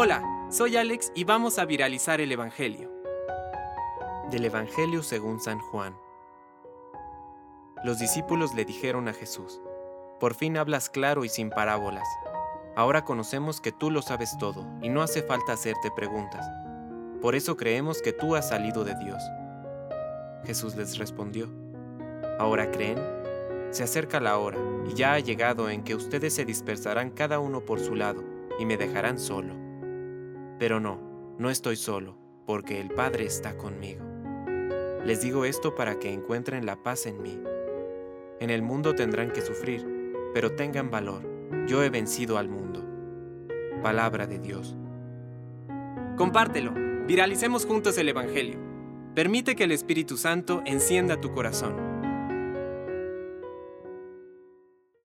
Hola, soy Alex y vamos a viralizar el Evangelio. Del Evangelio según San Juan. Los discípulos le dijeron a Jesús, Por fin hablas claro y sin parábolas. Ahora conocemos que tú lo sabes todo y no hace falta hacerte preguntas. Por eso creemos que tú has salido de Dios. Jesús les respondió, ¿Ahora creen? Se acerca la hora y ya ha llegado en que ustedes se dispersarán cada uno por su lado y me dejarán solo. Pero no, no estoy solo, porque el Padre está conmigo. Les digo esto para que encuentren la paz en mí. En el mundo tendrán que sufrir, pero tengan valor, yo he vencido al mundo. Palabra de Dios. Compártelo, viralicemos juntos el Evangelio. Permite que el Espíritu Santo encienda tu corazón.